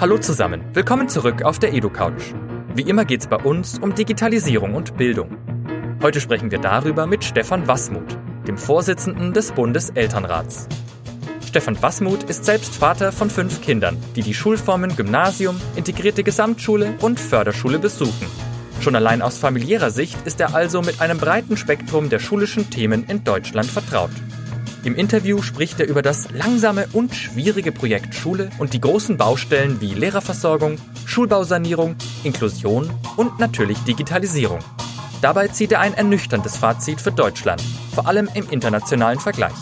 Hallo zusammen, willkommen zurück auf der EduCouch. Wie immer geht es bei uns um Digitalisierung und Bildung. Heute sprechen wir darüber mit Stefan Wassmuth, dem Vorsitzenden des Bundeselternrats. Stefan Wassmuth ist selbst Vater von fünf Kindern, die die Schulformen Gymnasium, integrierte Gesamtschule und Förderschule besuchen. Schon allein aus familiärer Sicht ist er also mit einem breiten Spektrum der schulischen Themen in Deutschland vertraut. Im Interview spricht er über das langsame und schwierige Projekt Schule und die großen Baustellen wie Lehrerversorgung, Schulbausanierung, Inklusion und natürlich Digitalisierung. Dabei zieht er ein ernüchterndes Fazit für Deutschland, vor allem im internationalen Vergleich.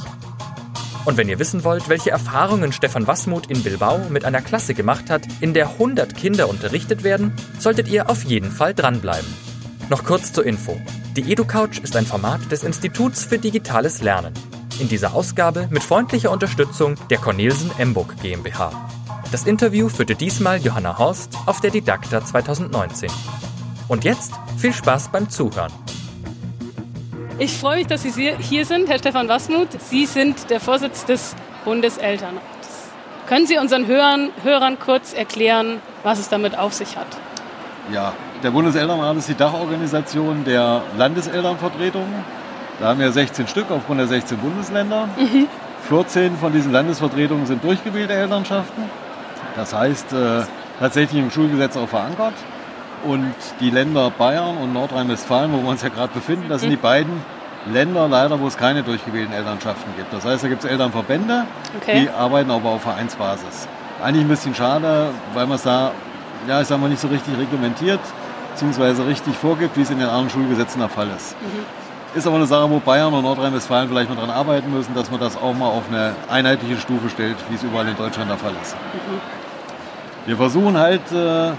Und wenn ihr wissen wollt, welche Erfahrungen Stefan Wassmuth in Bilbao mit einer Klasse gemacht hat, in der 100 Kinder unterrichtet werden, solltet ihr auf jeden Fall dranbleiben. Noch kurz zur Info. Die EduCouch ist ein Format des Instituts für digitales Lernen. In dieser Ausgabe mit freundlicher Unterstützung der Cornelsen Emburg GmbH. Das Interview führte diesmal Johanna Horst auf der Didakta 2019. Und jetzt viel Spaß beim Zuhören. Ich freue mich, dass Sie hier sind, Herr Stefan Wassmuth. Sie sind der Vorsitz des Bundeselternrats. Können Sie unseren Hörern, Hörern kurz erklären, was es damit auf sich hat? Ja, der Bundeselternrat ist die Dachorganisation der Landeselternvertretungen da haben wir 16 Stück aufgrund der 16 Bundesländer. Mhm. 14 von diesen Landesvertretungen sind durchgewählte Elternschaften. Das heißt, äh, tatsächlich im Schulgesetz auch verankert. Und die Länder Bayern und Nordrhein-Westfalen, wo wir uns ja gerade befinden, das sind die beiden Länder leider, wo es keine durchgewählten Elternschaften gibt. Das heißt, da gibt es Elternverbände, okay. die arbeiten aber auf Vereinsbasis. Eigentlich ein bisschen schade, weil man es da, ja, ich sag mal, nicht so richtig reglementiert, beziehungsweise richtig vorgibt, wie es in den anderen Schulgesetzen der Fall ist. Mhm. Ist aber eine Sache, wo Bayern und Nordrhein-Westfalen vielleicht mal dran arbeiten müssen, dass man das auch mal auf eine einheitliche Stufe stellt, wie es überall in Deutschland der Fall ist. Mhm. Wir versuchen halt, äh,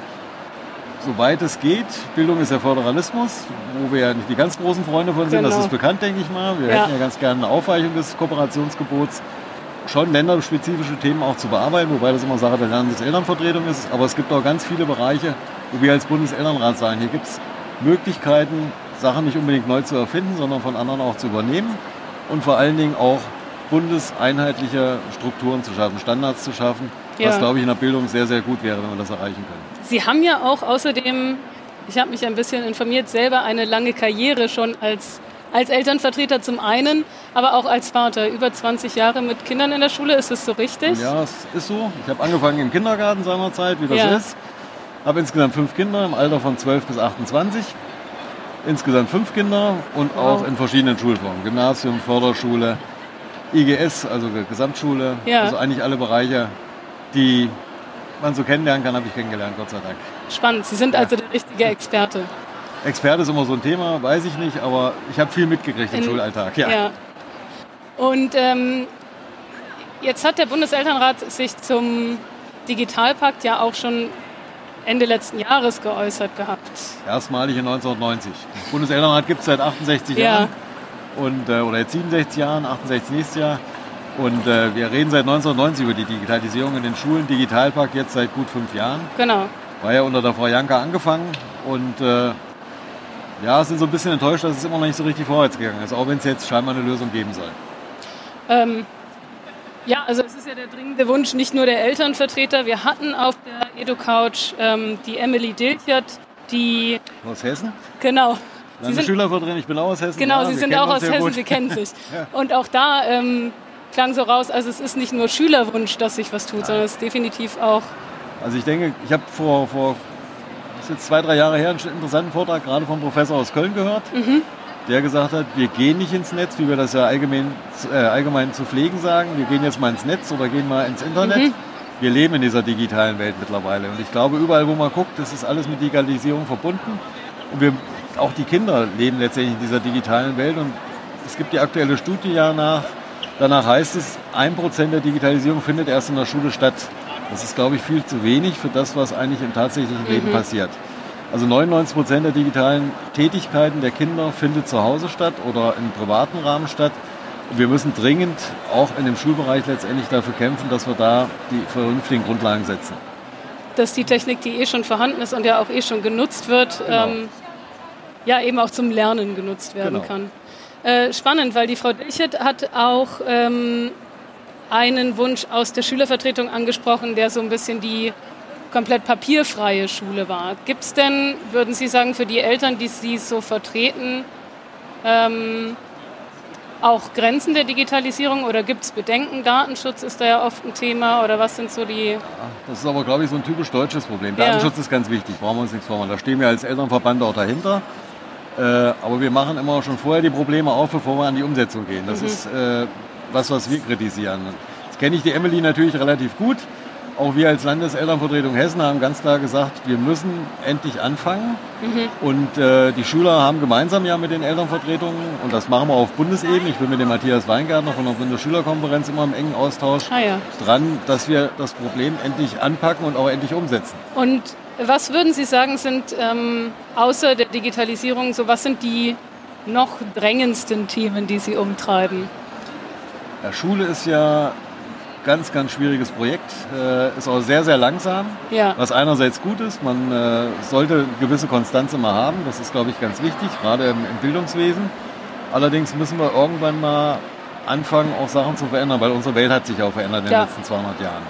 soweit es geht, Bildung ist ja Föderalismus, wo wir ja nicht die ganz großen Freunde von sind, genau. das ist bekannt, denke ich mal. Wir ja. hätten ja ganz gerne eine Aufweichung des Kooperationsgebots, schon länderspezifische Themen auch zu bearbeiten, wobei das immer Sache der Landeselternvertretung ist. Aber es gibt auch ganz viele Bereiche, wo wir als Bundeselternrat sagen, hier gibt es Möglichkeiten, Sachen nicht unbedingt neu zu erfinden, sondern von anderen auch zu übernehmen und vor allen Dingen auch bundeseinheitliche Strukturen zu schaffen, Standards zu schaffen, ja. was, glaube ich, in der Bildung sehr, sehr gut wäre, wenn wir das erreichen können. Sie haben ja auch außerdem, ich habe mich ein bisschen informiert, selber eine lange Karriere schon als, als Elternvertreter zum einen, aber auch als Vater. Über 20 Jahre mit Kindern in der Schule, ist das so richtig? Ja, es ist so. Ich habe angefangen im Kindergarten seinerzeit, wie das ja. ist. Habe insgesamt fünf Kinder im Alter von 12 bis 28 insgesamt fünf Kinder und wow. auch in verschiedenen Schulformen. Gymnasium, Förderschule, IGS, also Gesamtschule. Ja. Also eigentlich alle Bereiche, die man so kennenlernen kann, habe ich kennengelernt, Gott sei Dank. Spannend, Sie sind ja. also der richtige Experte. Experte ist immer so ein Thema, weiß ich nicht, aber ich habe viel mitgekriegt im in, Schulalltag. Ja. ja. Und ähm, jetzt hat der Bundeselternrat sich zum Digitalpakt ja auch schon Ende letzten Jahres geäußert gehabt. Erstmalig in 1990. Das Bundeselternrat gibt es seit 68 ja. Jahren. Und, äh, oder jetzt 67 Jahren, 68 nächstes Jahr. Und äh, wir reden seit 1990 über die Digitalisierung in den Schulen. Digitalpakt jetzt seit gut fünf Jahren. Genau. War ja unter der Frau Janka angefangen. Und äh, ja, sind so ein bisschen enttäuscht, dass es immer noch nicht so richtig vorwärts gegangen ist. Auch wenn es jetzt scheinbar eine Lösung geben soll. Ähm, ja, also es ist ja der dringende Wunsch nicht nur der Elternvertreter. Wir hatten auf der EduCouch ähm, die Emily Dilchert, die... Aus Hessen? Genau. Sie sind Schülervertreter, ich bin auch aus Hessen. Genau, ja, Sie sind auch aus Hessen, gut. Sie kennen sich. ja. Und auch da ähm, klang so raus, also es ist nicht nur Schülerwunsch, dass sich was tut, sondern es ist definitiv auch... Also ich denke, ich habe vor, vor das ist jetzt zwei, drei Jahre her einen interessanten Vortrag gerade vom Professor aus Köln gehört. Mhm der gesagt hat, wir gehen nicht ins Netz, wie wir das ja allgemein, äh, allgemein zu pflegen sagen. Wir gehen jetzt mal ins Netz oder gehen mal ins Internet. Mhm. Wir leben in dieser digitalen Welt mittlerweile. Und ich glaube, überall, wo man guckt, das ist alles mit Digitalisierung verbunden. Und wir, auch die Kinder leben letztendlich in dieser digitalen Welt. Und es gibt die aktuelle Studie ja nach. Danach heißt es, ein Prozent der Digitalisierung findet erst in der Schule statt. Das ist, glaube ich, viel zu wenig für das, was eigentlich im tatsächlichen mhm. Leben passiert. Also 99 Prozent der digitalen Tätigkeiten der Kinder findet zu Hause statt oder im privaten Rahmen statt. Und wir müssen dringend auch in dem Schulbereich letztendlich dafür kämpfen, dass wir da die vernünftigen Grundlagen setzen. Dass die Technik, die eh schon vorhanden ist und ja auch eh schon genutzt wird, genau. ähm, ja eben auch zum Lernen genutzt werden genau. kann. Äh, spannend, weil die Frau Dilchet hat auch ähm, einen Wunsch aus der Schülervertretung angesprochen, der so ein bisschen die komplett papierfreie Schule war. Gibt es denn, würden Sie sagen, für die Eltern, die Sie so vertreten, ähm, auch Grenzen der Digitalisierung oder gibt es Bedenken? Datenschutz ist da ja oft ein Thema oder was sind so die. Das ist aber, glaube ich, so ein typisch deutsches Problem. Datenschutz ja. ist ganz wichtig, brauchen wir uns nichts vormachen. Da stehen wir als Elternverband auch dahinter. Äh, aber wir machen immer schon vorher die Probleme auf, bevor wir an die Umsetzung gehen. Das mhm. ist äh, was, was wir kritisieren. Jetzt kenne ich die Emily natürlich relativ gut. Auch wir als Landeselternvertretung Hessen haben ganz klar gesagt, wir müssen endlich anfangen. Mhm. Und äh, die Schüler haben gemeinsam ja mit den Elternvertretungen, und das machen wir auf Bundesebene, ich bin mit dem Matthias Weingärtner von der Bundesschülerkonferenz immer im engen Austausch, ah, ja. dran, dass wir das Problem endlich anpacken und auch endlich umsetzen. Und was würden Sie sagen, sind ähm, außer der Digitalisierung, so was sind die noch drängendsten Themen, die Sie umtreiben? Ja, Schule ist ja ganz, ganz schwieriges Projekt. Äh, ist auch sehr, sehr langsam, ja. was einerseits gut ist. Man äh, sollte eine gewisse Konstanz immer haben. Das ist, glaube ich, ganz wichtig, gerade im, im, Bildungswesen. Allerdings müssen wir irgendwann mal anfangen, auch Sachen zu verändern, weil unsere Welt hat sich auch verändert in ja. den letzten 200 Jahren.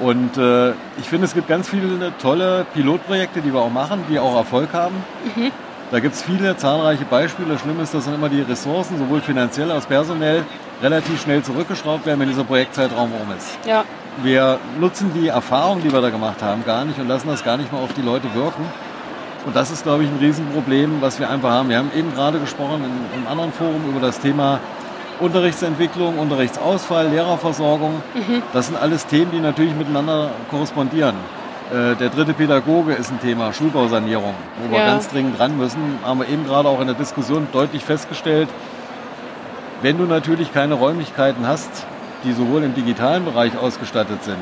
Und äh, ich finde, es gibt ganz viele tolle Pilotprojekte, die wir auch machen, die auch Erfolg haben. Mhm. Da gibt es viele zahlreiche Beispiele. Schlimm ist, dass dann immer die Ressourcen, sowohl finanziell als personell, relativ schnell zurückgeschraubt werden, wenn dieser Projektzeitraum um ist. Ja. Wir nutzen die Erfahrung, die wir da gemacht haben, gar nicht und lassen das gar nicht mal auf die Leute wirken. Und das ist, glaube ich, ein Riesenproblem, was wir einfach haben. Wir haben eben gerade gesprochen in, einem anderen Forum über das Thema Unterrichtsentwicklung, Unterrichtsausfall, Lehrerversorgung. Mhm. Das sind alles Themen, die natürlich miteinander korrespondieren. Äh, der dritte Pädagoge ist ein Thema, Schulbausanierung, wo ja. wir ganz dringend dran müssen. Haben wir eben gerade auch in der Diskussion deutlich festgestellt, wenn du natürlich keine Räumlichkeiten hast, die sowohl im digitalen Bereich ausgestattet sind,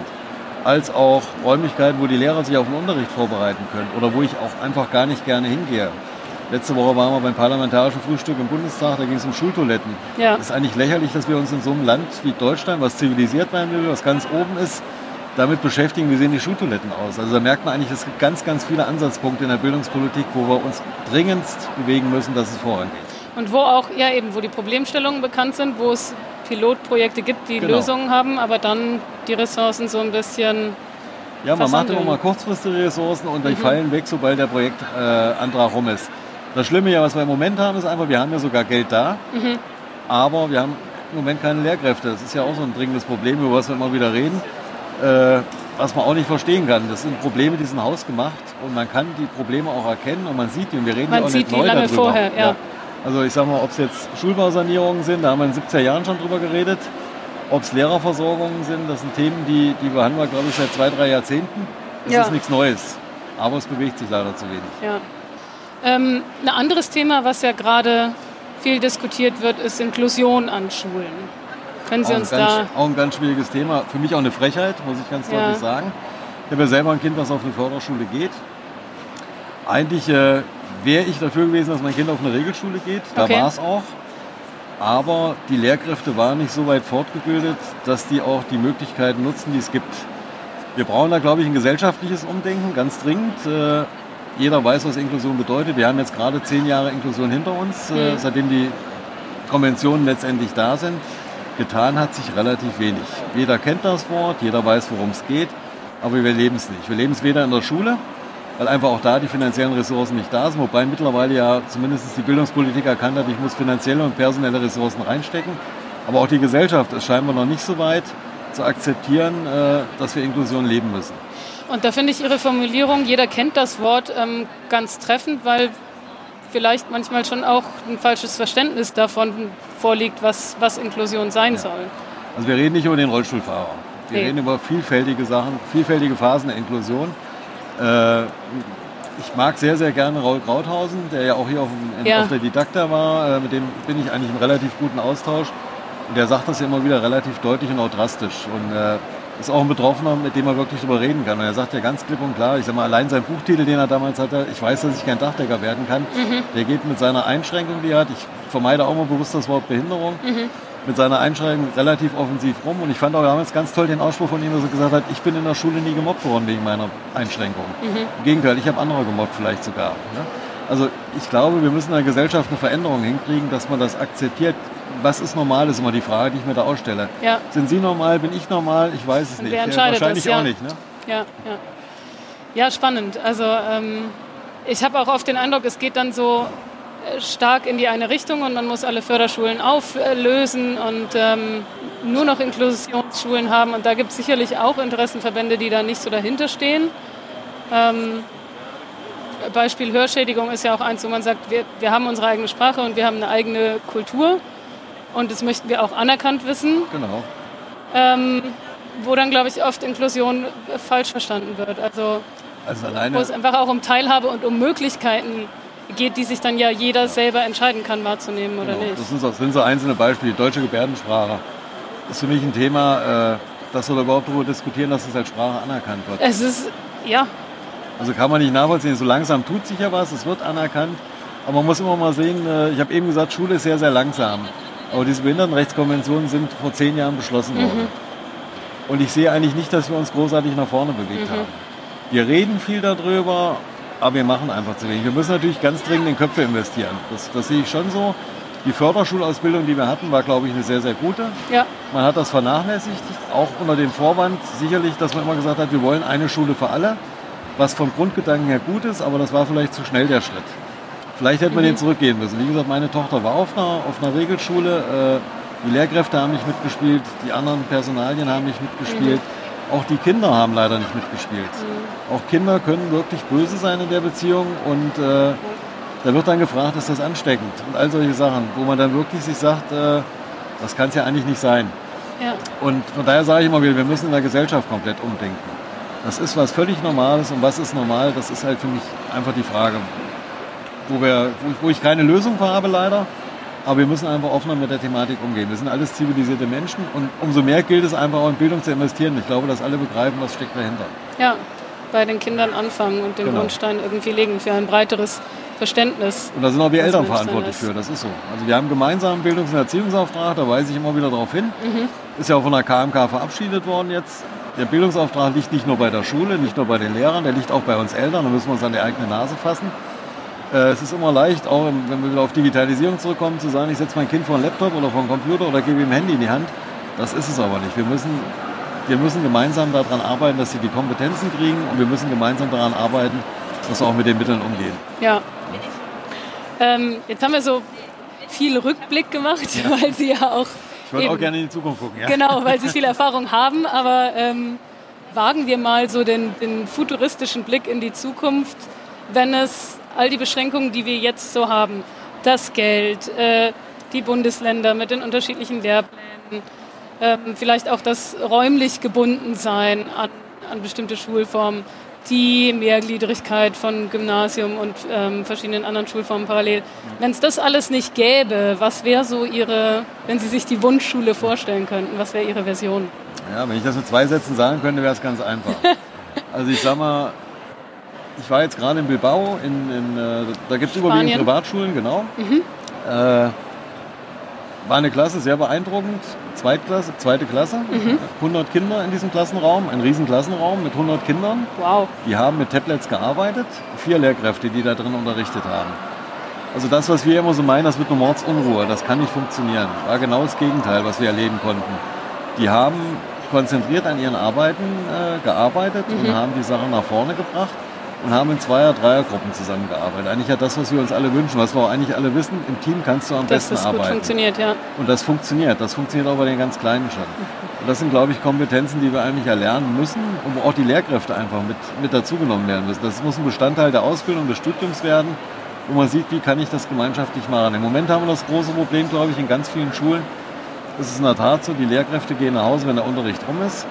als auch Räumlichkeiten, wo die Lehrer sich auf den Unterricht vorbereiten können oder wo ich auch einfach gar nicht gerne hingehe. Letzte Woche waren wir beim parlamentarischen Frühstück im Bundestag, da ging es um Schultoiletten. Ja. Es ist eigentlich lächerlich, dass wir uns in so einem Land wie Deutschland, was zivilisiert sein will, was ganz oben ist, damit beschäftigen, wie sehen die Schultoiletten aus. Also da merkt man eigentlich, es gibt ganz, ganz viele Ansatzpunkte in der Bildungspolitik, wo wir uns dringendst bewegen müssen, dass es vorangeht. Und wo auch, ja eben, wo die Problemstellungen bekannt sind, wo es Pilotprojekte gibt, die genau. Lösungen haben, aber dann die Ressourcen so ein bisschen ja, man macht immer mal kurzfristige Ressourcen und die mhm. fallen weg, sobald der Projektantrag äh, rum ist. Das Schlimme ja, was wir im Moment haben, ist einfach, wir haben ja sogar Geld da, mhm. aber wir haben im Moment keine Lehrkräfte. Das ist ja auch so ein dringendes Problem, über was wir immer wieder reden äh, was man auch nicht verstehen kann. Das sind Probleme, die sind hausgemacht und man kann die Probleme auch erkennen und man sieht die und wir reden man ja auch nicht neu lange darüber. Vorher, ja. Ja. Also ich sag mal, ob es jetzt Schulbausanierungen sind, da haben wir in den 70er Jahren schon drüber geredet. Ob es Lehrerversorgungen sind, das sind Themen, die, die behandeln wir, glaube ich, seit zwei, drei Jahrzehnten. Das ja. ist nichts Neues. Aber es bewegt sich leider zu wenig. Ja. Ähm, ein anderes Thema, was ja gerade viel diskutiert wird, ist Inklusion an Schulen. Können Sie uns ganz, da... Auch ein ganz schwieriges Thema. Für mich auch eine Frechheit, muss ich ganz ja. deutlich sagen. Ich habe ja selber ein Kind, das auf eine Förderschule geht. Eigentlich äh, wäre ich dafür gewesen, dass mein Kind auf eine Regelschule geht. Da okay. war es auch. Aber die Lehrkräfte waren nicht so weit fortgebildet, dass die auch die Möglichkeiten nutzen, die es gibt. Wir brauchen da, glaube ich, ein gesellschaftliches Umdenken, ganz dringend. Äh, jeder weiß, was Inklusion bedeutet. Wir haben jetzt gerade zehn Jahre Inklusion hinter uns, äh, mhm. seitdem die Konventionen letztendlich da sind. Getan hat sich relativ wenig. Jeder kennt das Wort, jeder weiß, worum es geht, aber wir leben es nicht. Wir leben es weder in der Schule, weil einfach auch da die finanziellen Ressourcen nicht da sind, wobei mittlerweile ja zumindest die Bildungspolitik erkannt hat, ich muss finanzielle und personelle Ressourcen reinstecken. Aber auch die Gesellschaft ist scheinbar noch nicht so weit zu akzeptieren, äh, dass wir Inklusion leben müssen. Und da finde ich Ihre Formulierung, jeder kennt das Wort, ähm, ganz treffend, weil vielleicht manchmal schon auch ein falsches Verständnis davon vorliegt, was, was Inklusion sein ja. soll. Also wir reden nicht über den Rollstuhlfahrer. Wir nee. reden über vielfältige Sachen, vielfältige Phasen der Inklusion. Äh, ich mag sehr, sehr gerne Raul Krauthausen, der ja auch hier auf, dem, ja. auf der Didakta war. Äh, mit dem bin ich eigentlich im relativ guten Austausch. Und der sagt das ja immer wieder relativ deutlich und auch drastisch. Und äh, ist auch ein Betroffener, mit dem man wirklich darüber reden kann. Und er sagt ja ganz klipp und klar, ich sag mal, allein sein Buchtitel, den er damals hatte, ich weiß, dass ich kein Dachdecker werden kann, mhm. der geht mit seiner Einschränkung, die er hat, ich vermeide auch mal bewusst das Wort Behinderung, mhm. mit seiner Einschränkung relativ offensiv rum. Und ich fand auch damals ganz toll den Ausspruch von ihm, dass er gesagt hat, ich bin in der Schule nie gemobbt worden wegen meiner Einschränkung. Mhm. Im Gegenteil, ich habe andere gemobbt vielleicht sogar. Ne? Also ich glaube, wir müssen in der Gesellschaft eine Veränderung hinkriegen, dass man das akzeptiert. Was ist normal, ist immer die Frage, die ich mir da ausstelle. Ja. Sind Sie normal, bin ich normal? Ich weiß es Und nicht. Wer entscheidet ja, wahrscheinlich das, ja. auch nicht. Ne? Ja, ja. Ja, spannend. Also ähm, ich habe auch oft den Eindruck, es geht dann so äh, stark in die eine Richtung und man muss alle Förderschulen auflösen und ähm, nur noch Inklusionsschulen haben. Und da gibt es sicherlich auch Interessenverbände, die da nicht so dahinter stehen. Ähm, Beispiel Hörschädigung ist ja auch eins, wo man sagt, wir, wir haben unsere eigene Sprache und wir haben eine eigene Kultur und das möchten wir auch anerkannt wissen. Genau. Ähm, wo dann, glaube ich, oft Inklusion falsch verstanden wird. Also, Also wo alleine, es einfach auch um Teilhabe und um Möglichkeiten geht, die sich dann ja jeder selber entscheiden kann, wahrzunehmen oder genau, nicht. das sind, so, das sind so einzelne Beispiele. Die deutsche Gebärdensprache ist für mich ein Thema, äh, dass wir überhaupt darüber diskutieren, dass es als Sprache anerkannt wird. Es ist, ja, Also kann man nicht nachvollziehen. So langsam tut sich ja was, es wird anerkannt. Aber man muss immer mal sehen, äh, ich habe eben gesagt, Schule ist sehr, sehr langsam. Aber diese Behindertenrechtskonventionen sind vor zehn Jahren beschlossen worden. Und ich sehe eigentlich nicht, dass wir uns großartig nach vorne bewegt haben. Wir reden viel darüber, aber wir machen einfach zu wenig. Wir müssen natürlich ganz dringend in Köpfe investieren. Das, das sehe ich schon so. Die Förderschulausbildung, die wir hatten, war, glaube ich, eine sehr, sehr gute. ja, Man hat das vernachlässigt, auch unter dem Vorwand sicherlich, dass man immer gesagt hat, wir wollen eine Schule für alle, was vom Grundgedanken her gut ist, aber das war vielleicht zu schnell der Schritt. Vielleicht hätte man den zurückgehen müssen. Wie gesagt, meine Tochter war auf einer, auf einer Regelschule, äh, die Lehrkräfte haben nicht mitgespielt, die anderen Personalien haben nicht mitgespielt, auch die Kinder haben leider nicht mitgespielt. Auch Kinder können wirklich böse sein in der Beziehung und äh, da wird dann gefragt, ist das ansteckend und all solche Sachen, wo man dann wirklich sich sagt, äh, das kann es ja eigentlich nicht sein. ja. Und von daher sage ich immer wieder, wir müssen in der Gesellschaft komplett umdenken. Das ist was völlig Normales und was ist normal, das ist halt für mich einfach die Frage, wo, wir, wo, ich, wo ich keine Lösung habe leider. Aber wir müssen einfach offener mit der Thematik umgehen. Wir sind alles zivilisierte Menschen und umso mehr gilt es einfach auch in Bildung zu investieren. Ich glaube, dass alle begreifen, was steckt dahinter. ja, bei den Kindern anfangen und den Genau. Grundstein irgendwie legen für ein breiteres Verständnis. Und da sind auch wir Eltern verantwortlich für, das ist so. Also wir haben gemeinsam einen Bildungs- und Erziehungsauftrag, da weise ich immer wieder darauf hin. Ist ja auch von der KMK verabschiedet worden jetzt. Der Bildungsauftrag liegt nicht nur bei der Schule, nicht nur bei den Lehrern, der liegt auch bei uns Eltern, da müssen wir uns an die eigene Nase fassen. Äh, Es ist immer leicht, auch wenn wir wieder auf Digitalisierung zurückkommen, zu sagen, ich setze mein Kind vor einen Laptop oder vor einen Computer oder gebe ihm ein Handy in die Hand. Das ist es aber nicht. Wir müssen, wir müssen gemeinsam daran arbeiten, dass sie die Kompetenzen kriegen und wir müssen gemeinsam daran arbeiten, dass wir auch mit den Mitteln umgehen. Ja. Ähm, jetzt haben wir so viel Rückblick gemacht, weil Sie ja auch Ich würde auch eben- gerne in die Zukunft gucken. Ja? Genau, weil sie viel Erfahrung haben, aber ähm, wagen wir mal so den, den futuristischen Blick in die Zukunft, wenn es all die Beschränkungen, die wir jetzt so haben, das Geld, äh, die Bundesländer mit den unterschiedlichen Lehrplänen, ähm, vielleicht auch das räumlich gebunden sein an, an bestimmte Schulformen, die Mehrgliedrigkeit von Gymnasium und ähm, verschiedenen anderen Schulformen parallel. Wenn es das alles nicht gäbe, was wäre so Ihre, wenn Sie sich die Wunschschule vorstellen könnten, was wäre Ihre Version? Ja, wenn ich das mit zwei Sätzen sagen könnte, wäre es ganz einfach. Also ich sag mal, ich war jetzt gerade in Bilbao, in, in, äh, da gibt es überwiegend. Privatschulen, genau. Äh, war eine Klasse, sehr beeindruckend. Zweitklasse, zweite Klasse, 100 Kinder in diesem Klassenraum, ein riesen Klassenraum mit 100 Kindern. Wow. Die haben mit Tablets gearbeitet, vier Lehrkräfte, die da drin unterrichtet haben. Also das, was wir immer so meinen, das wird eine Mordsunruhe, das kann nicht funktionieren. War genau das Gegenteil, was wir erleben konnten. Die haben konzentriert an ihren Arbeiten äh, gearbeitet und haben die Sachen nach vorne gebracht und haben in Zweier-, Dreiergruppen zusammengearbeitet. Eigentlich ja das, was wir uns alle wünschen, was wir auch eigentlich alle wissen, im Team kannst du am besten das gut arbeiten. funktioniert, ja. Und das funktioniert. Das funktioniert auch bei den ganz Kleinen schon. Und das sind, glaube ich, Kompetenzen, die wir eigentlich erlernen müssen, und wo auch die Lehrkräfte einfach mit, mit dazugenommen werden müssen. Das muss ein Bestandteil der Ausbildung, des Studiums werden, wo man sieht, wie kann ich das gemeinschaftlich machen. Im Moment haben wir das große Problem, glaube ich, in ganz vielen Schulen. Es ist in der Tat so, die Lehrkräfte gehen nach Hause, wenn der Unterricht rum ist.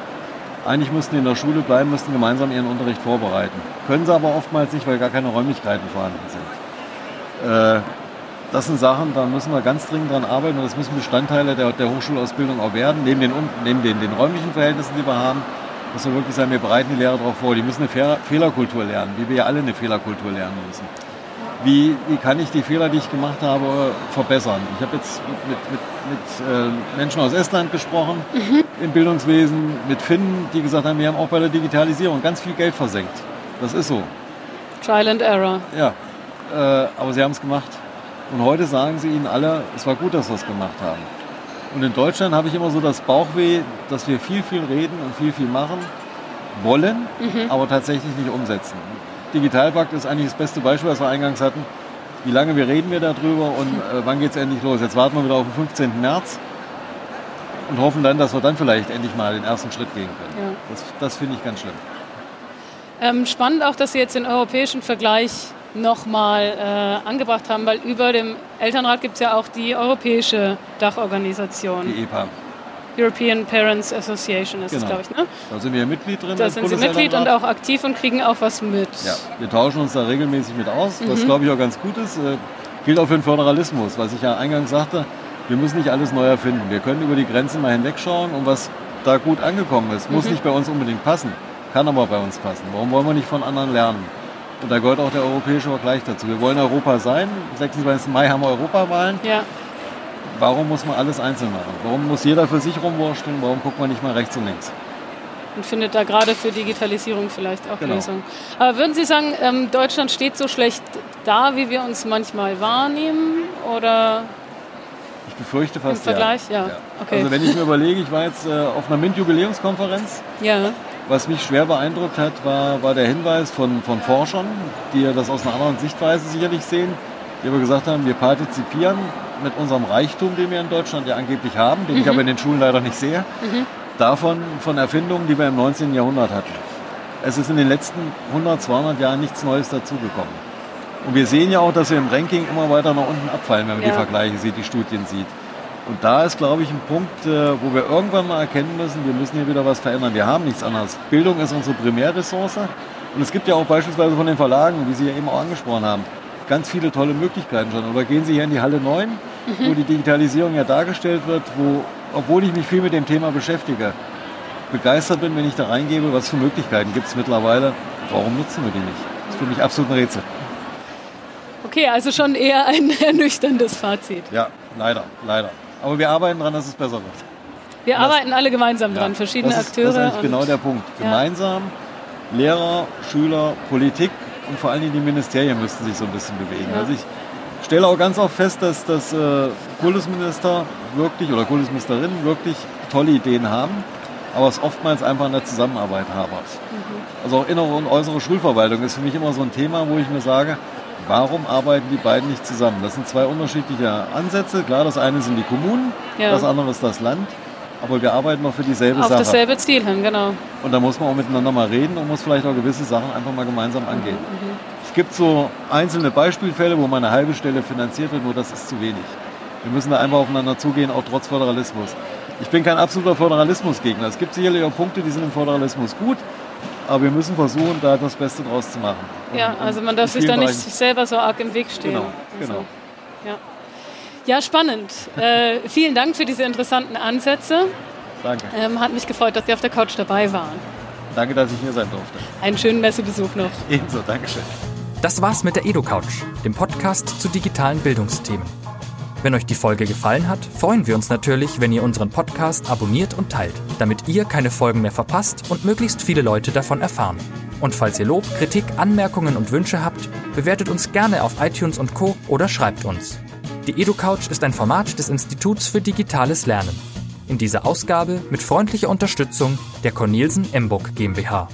Eigentlich müssten die in der Schule bleiben, müssten gemeinsam ihren Unterricht vorbereiten. Können sie aber oftmals nicht, weil gar keine Räumlichkeiten vorhanden sind. Äh, das sind Sachen, da müssen wir ganz dringend dran arbeiten und das müssen Bestandteile der, der Hochschulausbildung auch werden, neben, den, neben den, den räumlichen Verhältnissen, die wir haben, dass wir wirklich sagen, wir bereiten die Lehrer darauf vor. Die müssen eine Fehler, Fehlerkultur lernen, wie wir ja alle eine Fehlerkultur lernen müssen. Wie, wie kann ich die Fehler, die ich gemacht habe, verbessern? Ich habe jetzt mit, mit, mit äh, Menschen aus Estland gesprochen, im Bildungswesen, mit Finnen, die gesagt haben, wir haben auch bei der Digitalisierung ganz viel Geld versenkt. Das ist so. Trial and Error. Ja, äh, aber sie haben es gemacht. Und heute sagen sie ihnen alle, es war gut, dass wir es gemacht haben. Und in Deutschland habe ich immer so das Bauchweh, dass wir viel, viel reden und viel, viel machen, wollen, aber tatsächlich nicht umsetzen. Digitalpakt ist eigentlich das beste Beispiel, was wir eingangs hatten. Wie lange wir reden wir darüber und äh, wann geht es endlich los? Jetzt warten wir wieder auf den 15. März und hoffen dann, dass wir dann vielleicht endlich mal den ersten Schritt gehen können. Ja. Das, das finde ich ganz schlimm. Ähm, spannend auch, dass Sie jetzt den europäischen Vergleich nochmal äh, angebracht haben, weil über dem Elternrat gibt es ja auch die europäische Dachorganisation. Die EPA. European Parents Association ist es, Genau. glaube ich. Ne? Da sind wir Mitglied drin. Da sind Sie Mitglied und auch aktiv und kriegen auch was mit. Ja, wir tauschen uns da regelmäßig mit aus, Mhm. was glaube ich auch ganz gut ist. Äh, gilt auch für den Föderalismus, was ich ja eingangs sagte. Wir müssen nicht alles neu erfinden. Wir können über die Grenzen mal hinwegschauen und was da gut angekommen ist, Mhm. muss nicht bei uns unbedingt passen, kann aber bei uns passen. Warum wollen wir nicht von anderen lernen? Und da gehört auch der europäische Vergleich dazu. Wir wollen Europa sein. Am 26. Mai haben wir Europawahlen. Ja. Warum muss man alles einzeln machen? Warum muss jeder für sich rumwursteln? Warum guckt man nicht mal rechts und links? Und findet da gerade für Digitalisierung vielleicht auch Genau. Lösungen. Aber würden Sie sagen, ähm, Deutschland steht so schlecht da, wie wir uns manchmal wahrnehmen? Oder Ich befürchte fast Im Vergleich? Ja. Ja. Okay. Also wenn ich mir überlege, ich war jetzt äh, auf einer MINT-Jubiläumskonferenz. ja, Was mich schwer beeindruckt hat, war, war der Hinweis von, von Forschern, die ja das aus einer anderen Sichtweise sicherlich sehen, die aber gesagt haben, wir partizipieren mit unserem Reichtum, den wir in Deutschland ja angeblich haben, den ich aber in den Schulen leider nicht sehe, davon von Erfindungen, die wir im 19. Jahrhundert hatten. Es ist in den letzten 100, 200 Jahren nichts Neues dazugekommen. Und wir sehen ja auch, dass wir im Ranking immer weiter nach unten abfallen, wenn man Ja. die Vergleiche sieht, die Studien sieht. Und da ist, glaube ich, ein Punkt, äh, wo wir irgendwann mal erkennen müssen, wir müssen hier wieder was verändern. Wir haben nichts anderes. Bildung ist unsere Primärressource. Und es gibt ja auch beispielsweise von den Verlagen, wie Sie ja eben auch angesprochen haben, ganz viele tolle Möglichkeiten schon. Oder gehen Sie hier in die Halle 9, wo die Digitalisierung ja dargestellt wird, wo, obwohl ich mich viel mit dem Thema beschäftige, begeistert bin, wenn ich da reingebe, was für Möglichkeiten gibt es mittlerweile. Warum nutzen wir die nicht? Das ist für mich absolut ein Rätsel. okay, also schon eher ein ernüchterndes Fazit. Ja, leider, leider. Aber wir arbeiten daran, dass es besser wird. Wir Das- arbeiten alle gemeinsam dran, Ja, verschiedene das ist, Akteure. Das ist genau der Punkt. Ja. Gemeinsam, Lehrer, Schüler, Politik und vor allen Dingen die Ministerien müssten sich so ein bisschen bewegen. Ja. Also ich stelle auch ganz oft fest, dass das äh, Kultusminister wirklich oder Kultusministerinnen wirklich tolle Ideen haben, aber es oftmals einfach in der Zusammenarbeit hapert. Mhm. Also auch innere und äußere Schulverwaltung ist für mich immer so ein Thema, wo ich mir sage, warum arbeiten die beiden nicht zusammen? Das sind zwei unterschiedliche Ansätze. Klar, das eine sind die Kommunen, Ja. das andere ist das Land. Aber wir arbeiten noch für dieselbe auf Sache. dasselbe Ziel hin, genau. Und da muss man auch miteinander mal reden und muss vielleicht auch gewisse Sachen einfach mal gemeinsam angehen. Es gibt so einzelne Beispielfälle, wo mal eine halbe Stelle finanziert wird, nur das ist zu wenig. Wir müssen da einfach aufeinander zugehen, auch trotz Föderalismus. Ich bin kein absoluter Föderalismusgegner. Es gibt sicherlich auch Punkte, die sind im Föderalismus gut, aber wir müssen versuchen, da das Beste draus zu machen. Ja, und also man darf sich da nicht Bereichen- selber so arg im Weg stehen. Genau, Also, genau. ja. ja, spannend. äh, vielen Dank für diese interessanten Ansätze. Danke. Ähm, hat mich gefreut, dass Sie auf der Couch dabei waren. Danke, dass ich hier sein durfte. Einen schönen Messebesuch noch. Ebenso, Dankeschön. Das war's mit der EduCouch, dem Podcast zu digitalen Bildungsthemen. Wenn euch die Folge gefallen hat, freuen wir uns natürlich, wenn ihr unseren Podcast abonniert und teilt, damit ihr keine Folgen mehr verpasst und möglichst viele Leute davon erfahren. Und falls ihr Lob, Kritik, Anmerkungen und Wünsche habt, bewertet uns gerne auf iTunes und Co. oder schreibt uns. Die EduCouch ist ein Format des Instituts für digitales Lernen. In dieser Ausgabe mit freundlicher Unterstützung der Cornelsen Emburg GmbH.